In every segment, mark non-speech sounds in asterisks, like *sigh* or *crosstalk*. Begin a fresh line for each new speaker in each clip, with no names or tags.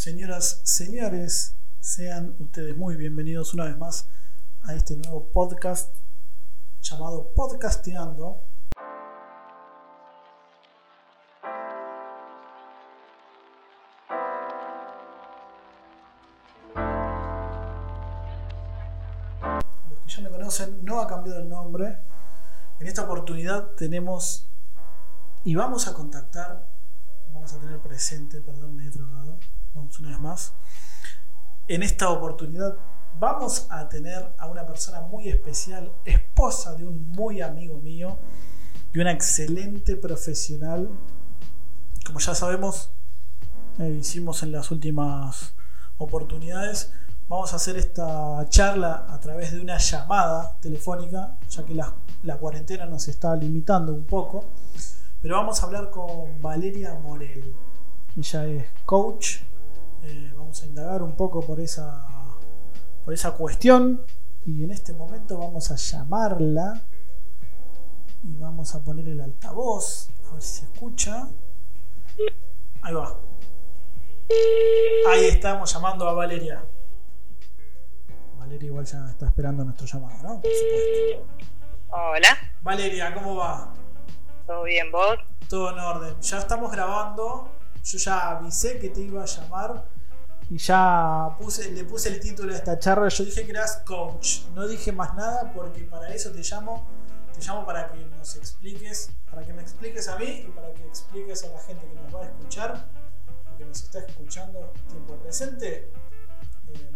Señoras, señores, sean ustedes muy bienvenidos una vez más a este nuevo podcast llamado Podcasteando. Los que ya me conocen, no ha cambiado el nombre. En esta oportunidad tenemos y vamos a contactar, vamos a tener presente, perdón, me he drogado, una vez más. En esta oportunidad vamos a tener a una persona muy especial, esposa de un muy amigo mío y una excelente profesional. Como ya sabemos, eh, hicimos en las últimas oportunidades, vamos a hacer esta charla a través de una llamada telefónica, ya que la, la cuarentena nos está limitando un poco. Pero vamos a hablar con Valeria Morel. Ella es coach. Eh, vamos a indagar un poco por esa, por esa cuestión. Y en este momento vamos a llamarla. Y vamos a poner el altavoz. A ver si se escucha. Ahí va. Ahí estamos llamando a Valeria. Valeria igual ya está esperando nuestro llamado, ¿no? Por supuesto.
Hola,
Valeria, ¿cómo va?
¿todo bien vos?
Todo en orden. Ya estamos grabando. Yo ya avisé que te iba a llamar. Y ya puse, le puse el título de esta charla. Yo dije que eras coach. No dije más nada porque para eso te llamo. Te llamo para que nos expliques. Para que me expliques a mí y para que expliques a la gente que nos va a escuchar. O que nos está escuchando tiempo presente. eh,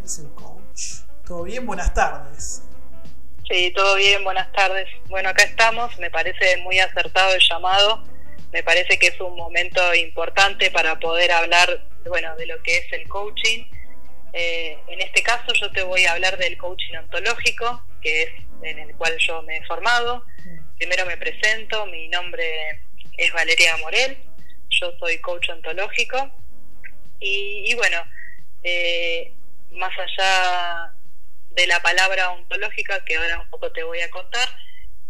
¿Qué es el coach? ¿Todo bien? Buenas tardes.
Sí, todo bien, buenas tardes. Bueno, acá estamos, me parece muy acertado el llamado, me parece que es un momento importante para poder hablar, bueno, de lo que es el coaching. Eh, en este caso yo te voy a hablar del coaching ontológico, que es en el cual yo me he formado. Primero me presento, mi nombre es Valeria Morel, yo soy coach ontológico y, y bueno, eh, más allá de la palabra ontológica que ahora un poco te voy a contar,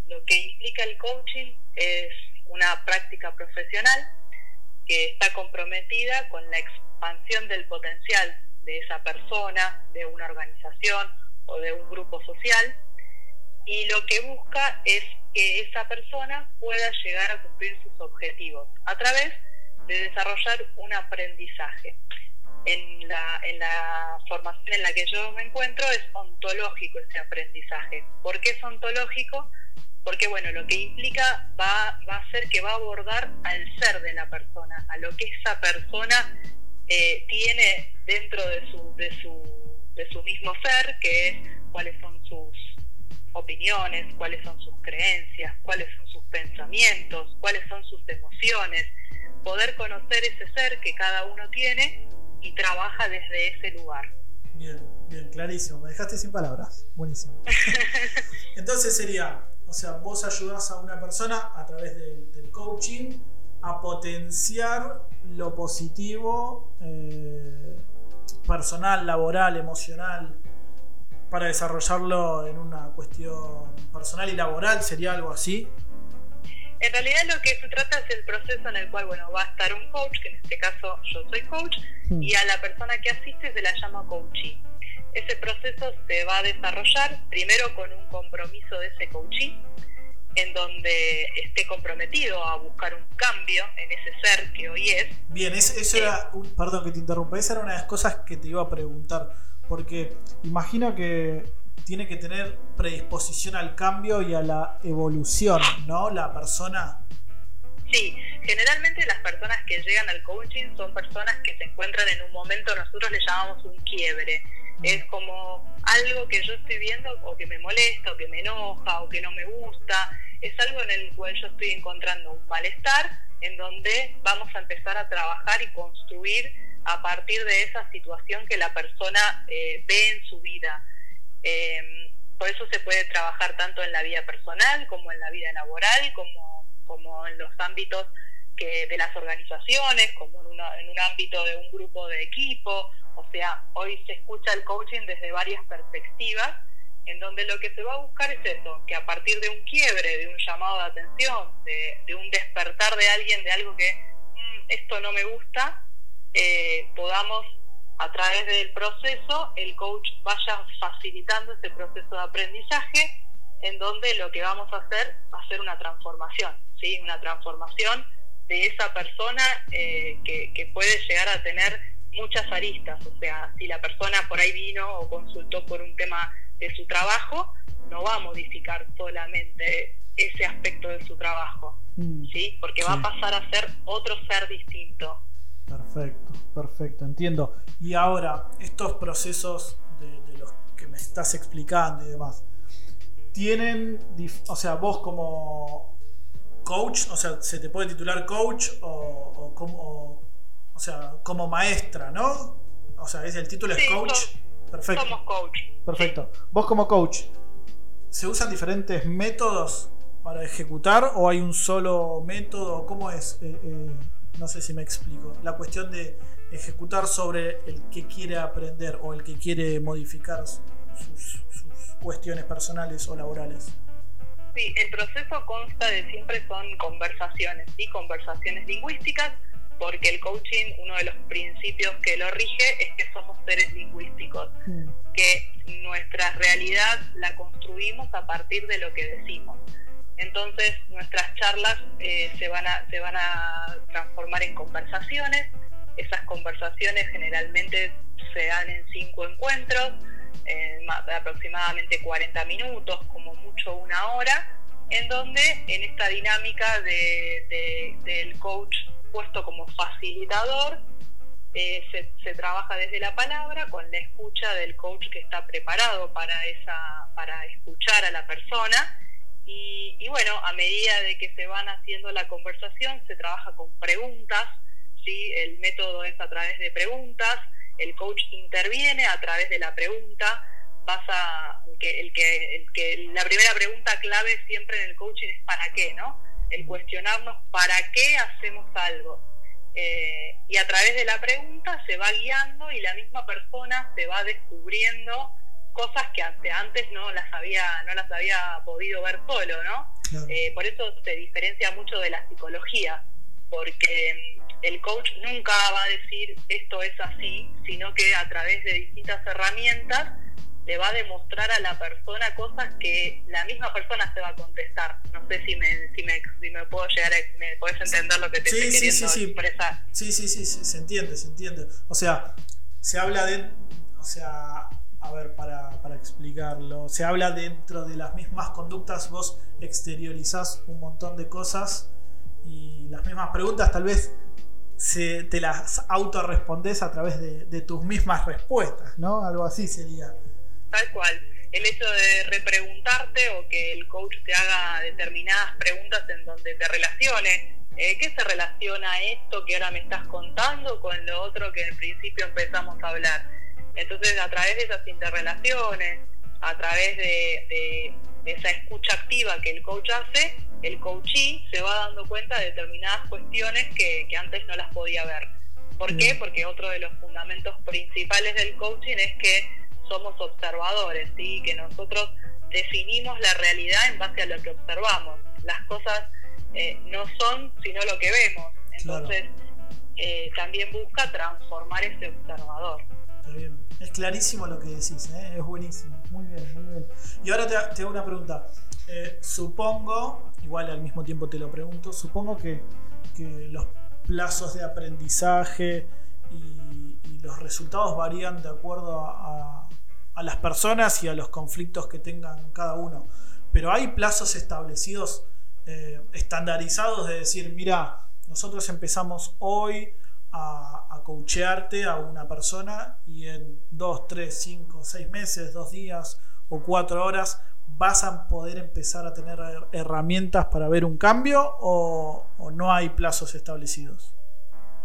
lo que implica el coaching es una práctica profesional que está comprometida con la expansión del potencial de esa persona, de una organización o de un grupo social y lo que busca es que esa persona pueda llegar a cumplir sus objetivos a través de desarrollar un aprendizaje en la, en la formación en la que yo me encuentro es ontológico ese aprendizaje. ¿Por qué es ontológico? Porque bueno, lo que implica va, va a ser que va a abordar al ser de la persona, a lo que esa persona eh, tiene dentro de su, de, su, de su mismo ser, que es cuáles son sus opiniones, cuáles son sus creencias, cuáles son sus pensamientos, cuáles son sus emociones, poder conocer ese ser que cada uno tiene y trabaja desde ese lugar.
Bien, bien, clarísimo. Me dejaste sin palabras. Buenísimo. *laughs* Entonces sería, o sea, vos ayudás a una persona a través del, del coaching a potenciar lo positivo eh, personal, laboral, emocional, para desarrollarlo en una cuestión personal y laboral, sería algo así.
En realidad lo que se trata es el proceso en el cual bueno va a estar un coach, que en este caso yo soy coach,
Mm.
y a la persona que asiste se la llama coachee. Ese proceso se va a desarrollar primero con un compromiso de ese coachee, en donde esté comprometido a buscar un cambio en ese ser que hoy es.
Bien, eso, eso era, un- perdón que te interrumpa, esa era una de las cosas que te iba a preguntar, porque imagino que tiene que tener predisposición al cambio y a la evolución, ¿no? La persona.
Sí, generalmente las personas que llegan al coaching son personas que se encuentran en un momento, nosotros le llamamos un quiebre. Es como algo que yo estoy viendo o que me molesta o que me enoja o que no me gusta. Es algo en el cual yo estoy encontrando un malestar en donde vamos a empezar a trabajar y construir a partir de esa situación que la persona eh, ve en su vida. Eh, por eso se puede trabajar tanto en la vida personal como en la vida laboral, como, como en los ámbitos que, de las organizaciones, como en, una- en un ámbito de un grupo de equipo. O sea, hoy se escucha el coaching desde varias perspectivas, en donde lo que se va a buscar es eso, que a partir de un quiebre, de un llamado de atención, de, un despertar de alguien de algo que "Mm, esto no me gusta, eh, podamos a través del proceso el coach vaya facilitando ese proceso de aprendizaje en donde lo que vamos a hacer va a ser una transformación, ¿sí? una transformación de esa persona eh, que, puede llegar a tener muchas aristas, o sea, si la persona por ahí vino o consultó por un tema de su trabajo, no va a modificar solamente ese aspecto de su trabajo, mm. ¿sí? porque va a pasar a ser otro ser distinto.
Perfecto, perfecto, entiendo. Y ahora, estos procesos de, los que me estás explicando y demás, tienen, o sea, vos como coach, o sea, se te puede titular coach o, como, o sea, como maestra, ¿no? O sea, es el título es coach. Perfecto.
Somos coach.
Perfecto. Vos como coach, ¿se usan diferentes métodos para ejecutar o hay un solo método? ¿Cómo es? Eh, eh, no sé si me explico. La cuestión de ejecutar sobre el que quiere aprender o el que quiere modificar sus, cuestiones personales o laborales.
Sí, el proceso consta de siempre son conversaciones, ¿sí? conversaciones lingüísticas, porque el coaching, uno de los principios que lo rige es que somos seres lingüísticos, mm. que nuestra realidad la construimos a partir de lo que decimos. Entonces nuestras charlas eh, se, van a, se van a transformar en conversaciones. Esas conversaciones generalmente se dan en cinco encuentros, de aproximadamente 40 minutos, como mucho una hora, en donde en esta dinámica del coach puesto como facilitador, eh, se, trabaja desde la palabra con la escucha del coach que está preparado para, esa, para escuchar a la persona y, bueno, a medida de que se van haciendo la conversación, se trabaja con preguntas, ¿sí? el método es a través de preguntas, el coach interviene a través de la pregunta, pasa que, el que, el que la primera pregunta clave siempre en el coaching es ¿para qué? ¿no? El cuestionarnos ¿para qué hacemos algo? Eh, y a través de la pregunta se va guiando y la misma persona se va descubriendo cosas que antes no las había, no las había podido ver solo, ¿no? Eh, por eso se diferencia mucho de la psicología, porque mm, el coach nunca va a decir esto es así, sino que a través de distintas herramientas le va a demostrar a la persona cosas que la misma persona se va a contestar. No sé si me, si me, si me puedo llegar a, me puedes entender lo que te estoy queriendo sí, expresar.
Sí, sí, sí, se entiende, se entiende. O sea, se habla de, o sea, a ver, para, explicarlo, se habla dentro de las mismas conductas, vos exteriorizás un montón de cosas y las mismas preguntas tal vez se, te las autorrespondes a través de, tus mismas respuestas, ¿no? Algo así sería.
Tal cual. El hecho de repreguntarte o que el coach te haga determinadas preguntas en donde te relacione. Eh, ¿Qué se relaciona esto que ahora me estás contando con lo otro que en principio empezamos a hablar? Entonces, a través de esas interrelaciones, a través de, esa escucha activa que el coach hace, el coachee se va dando cuenta de determinadas cuestiones que, antes no las podía ver. ¿Por qué? Porque otro de los fundamentos principales del coaching es que somos observadores, ¿sí? que nosotros definimos la realidad en base a lo que observamos. Las cosas eh, no son sino lo que vemos. Entonces, eh, también busca transformar ese observador.
Es clarísimo lo que decís, ¿eh? es buenísimo. Muy bien, muy bien. Y ahora te, hago una pregunta. Supongo, igual al mismo tiempo te lo pregunto, supongo que, los plazos de aprendizaje y, los resultados varían de acuerdo a, las personas y a los conflictos que tengan cada uno. Pero hay plazos establecidos, eh, estandarizados de decir, mira, nosotros empezamos hoy a, a coachearte a una persona y en 2, 3, 5, 6 meses, 2 días o 4 horas vas a poder empezar a tener herramientas para ver un cambio o, no hay plazos establecidos?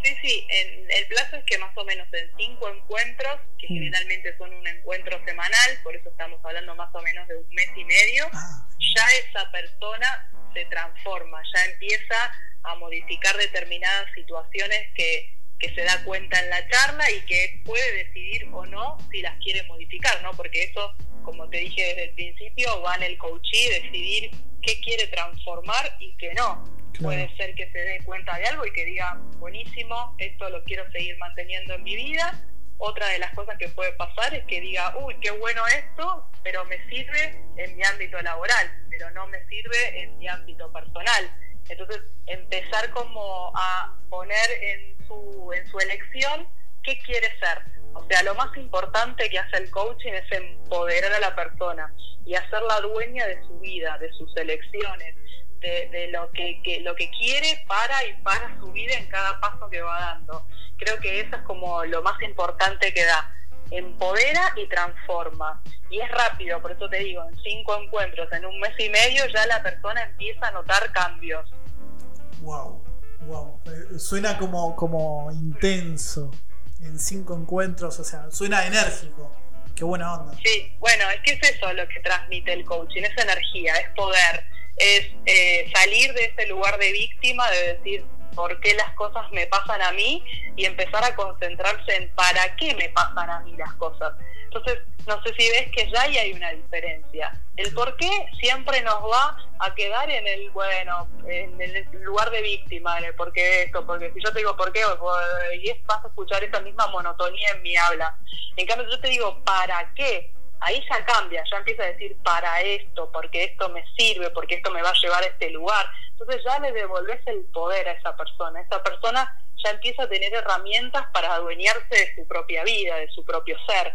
Sí, sí, el plazo es que más o menos en 5 encuentros, que mm. generalmente son un encuentro semanal, por eso estamos hablando más o menos de un mes y medio, ah, ya esa persona se transforma, ya empieza a modificar determinadas situaciones que, se da cuenta en la charla y que puede decidir o no si las quiere modificar, ¿no? Porque eso, como te dije desde el principio, va en el coachee decidir qué quiere transformar y qué no. Puede ser que se dé cuenta de algo y que diga, buenísimo, esto lo quiero seguir manteniendo en mi vida. Otra de las cosas que puede pasar es que diga, uy, qué bueno esto, pero me sirve en mi ámbito laboral, pero no me sirve en mi ámbito personal. Entonces, empezar como a poner en su, en su elección qué quiere ser. O sea, lo más importante que hace el coaching es empoderar a la persona y hacerla dueña de su vida, de sus elecciones, de, lo, que, lo que quiere para y para su vida en cada paso que va dando. Creo que eso es como lo más importante que da. Empodera y transforma. Y es rápido, por eso te digo, en cinco encuentros, en un mes y medio, ya la persona empieza a notar cambios.
Wow, wow. Eh, suena como, como intenso en cinco encuentros, o sea, suena enérgico. Qué buena onda.
Sí, bueno, es que es eso lo que transmite el coaching, es energía, es poder, es eh, salir de ese lugar de víctima, de decir por qué las cosas me pasan a mí y empezar a concentrarse en para qué me pasan a mí las cosas. Entonces, no sé si ves que ya ahí hay una diferencia. El por qué siempre nos va a quedar en el, bueno, en el lugar de víctima, en el por qué esto, porque si yo te digo por qué, y vas a escuchar esa misma monotonía en mi habla. En cambio, yo te digo, ¿para qué? Ahí ya cambia, ya empieza a decir, para esto, porque esto me sirve, porque esto me va a llevar a este lugar. Entonces ya le devolves el poder a esa persona. Esa persona ya empieza a tener herramientas para adueñarse de su propia vida, de su propio ser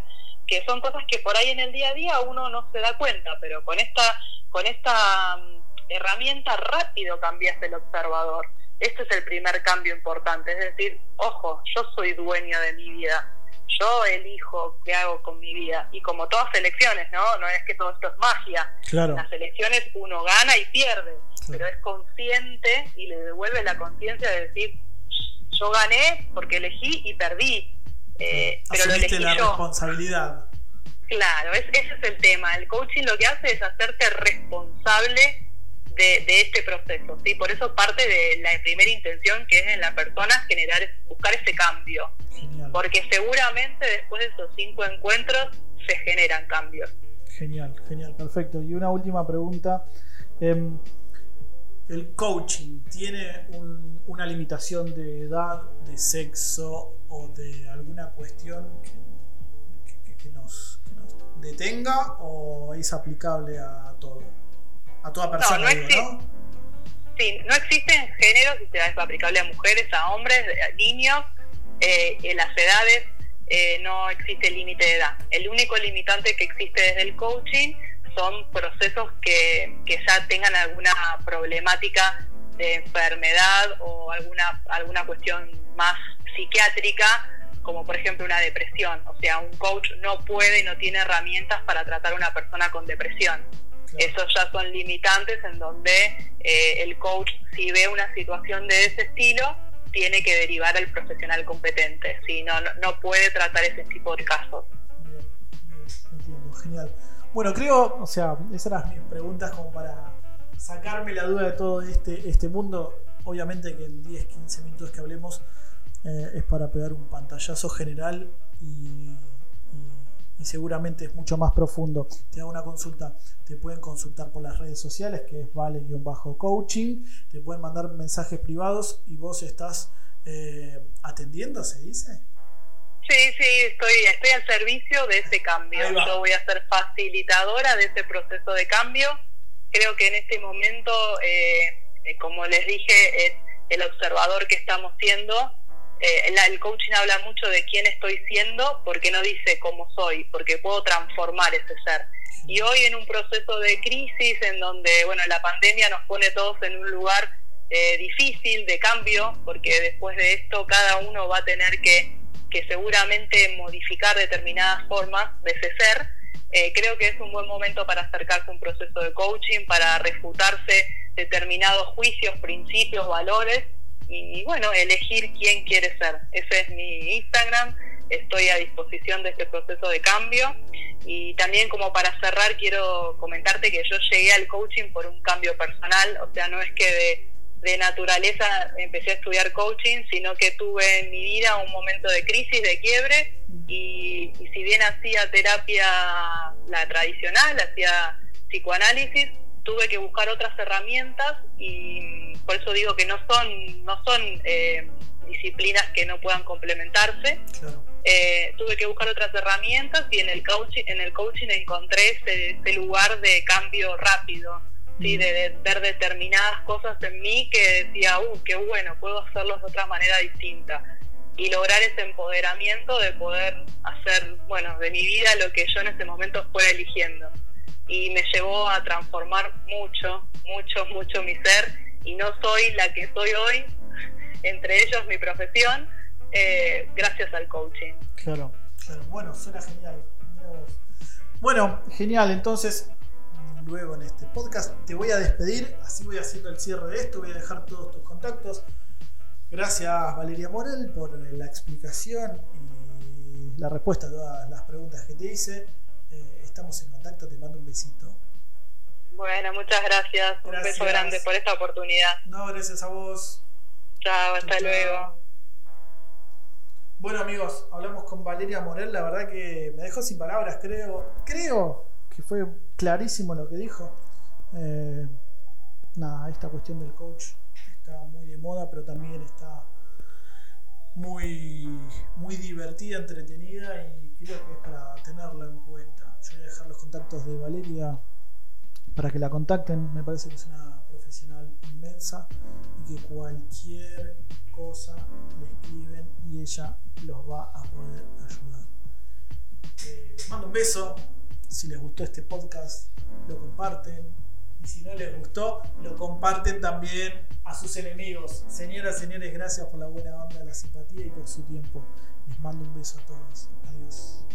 que son cosas que por ahí en el día a día uno no se da cuenta, pero con esta, con esta mm, herramienta rápido cambias el observador. Este es el primer cambio importante, es decir, ojo, yo soy dueño de mi vida, yo elijo qué hago con mi vida. Y como todas elecciones, ¿no? No es que todo esto es magia.
Claro.
Las elecciones uno gana y pierde, pero es consciente y le devuelve la conciencia de decir, yo gané porque elegí y perdí. Eh, pero lo elegí
la responsabilidad.
Claro, ese es el tema. El coaching lo que hace es hacerte responsable de, este proceso, ¿sí? Por eso parte de la primera intención que es en la persona generar, buscar ese cambio. Porque seguramente después de esos cinco encuentros se generan cambios.
Genial, genial, perfecto. Y una última pregunta. Em, ¿El coaching tiene una limitación de edad, de sexo o de alguna cuestión que, nos, detenga o es aplicable a todo? A toda persona, no, no, existe,
Sí, no existen géneros, es aplicable a mujeres, a hombres, a niños, eh, en las edades eh, no existe límite de edad. El único limitante que existe desde el coaching son procesos que, ya tengan alguna problemática de enfermedad o alguna, alguna cuestión más psiquiátrica, como por ejemplo una depresión. O sea, un coach no puede y no tiene herramientas para tratar a una persona con depresión. Esos ya son limitantes en donde eh, el coach, si ve una situación de ese estilo, tiene que derivar al profesional competente. Si no, no, puede tratar ese tipo de casos.
Bien, entiendo, genial. Bueno, creo, o sea, esas eran mis preguntas como para sacarme la duda de todo este, este mundo. Obviamente que en 10, 15 minutos que hablemos eh, es para pegar un pantallazo general y, seguramente es mucho más profundo. Te hago una consulta. Te pueden consultar por las redes sociales, que es vale-coaching. Te pueden mandar mensajes privados y vos estás eh, atendiendo, se dice.
Sí, sí, estoy, estoy al servicio de ese cambio. Yo voy a ser facilitadora de ese proceso de cambio. Creo que en este momento, eh, eh, como les dije, es el observador que estamos siendo. Eh, el coaching habla mucho de quién estoy siendo, porque no dice cómo soy, porque puedo transformar ese ser. Y hoy en un proceso de crisis en donde, bueno, la pandemia nos pone todos en un lugar difícil de cambio, porque después de esto cada uno va a tener que que seguramente modificar determinadas formas de ese ser, eh, creo que es un buen momento para acercarse a un proceso de coaching, para refutarse determinados juicios, principios, valores y, bueno, elegir quién quiere ser. Ese es mi Instagram, estoy a disposición de este proceso de cambio y también como para cerrar quiero comentarte que yo llegué al coaching por un cambio personal, o sea, no es que de naturaleza empecé a estudiar coaching, sino que tuve en mi vida un momento de crisis, de quiebre, y, si bien hacía terapia la tradicional, hacía psicoanálisis, tuve que buscar otras herramientas y por eso digo que no son, no son eh, disciplinas que no puedan complementarse. Eh, tuve que buscar otras herramientas y en el coaching, en el coaching encontré ese, lugar de cambio rápido, ¿sí? Mm. de, ver determinadas cosas en mí que decía, uh, qué bueno, puedo hacerlo de otra manera distinta. Y lograr ese empoderamiento de poder hacer, bueno, de mi vida lo que yo en ese momento fuera eligiendo. Y me llevó a transformar mucho, mucho, mucho mi ser. Y no soy la que soy hoy, entre ellos mi profesión, eh, gracias al coaching.
Claro, claro. Bueno, suena genial. Bueno, genial. Entonces, luego en este podcast te voy a despedir. Así voy haciendo el cierre de esto. Voy a dejar todos tus contactos. Gracias, Valeria Morel, por la explicación y la respuesta a todas las preguntas que te hice. Eh, estamos en contacto. Te mando un besito.
Bueno, muchas gracias. gracias. Un beso grande por esta oportunidad.
No, gracias a vos.
Chao, hasta luego.
Bueno amigos, hablamos con Valeria Morel, la verdad que me dejó sin palabras, creo, creo que fue clarísimo lo que dijo. Eh, nada, esta cuestión del coach está muy de moda, pero también está muy, muy divertida, entretenida y creo que es para tenerla en cuenta. Yo voy a dejar los contactos de Valeria para que la contacten, me parece que es una profesional inmensa y que cualquier cosa le escriben y ella los va a poder ayudar. Eh, les mando un beso. Si les gustó este podcast, lo comparten. Y si no les gustó, lo comparten también a sus enemigos. Señoras, señores, gracias por la buena onda, la simpatía y por su tiempo. Les mando un beso a todos. Adiós.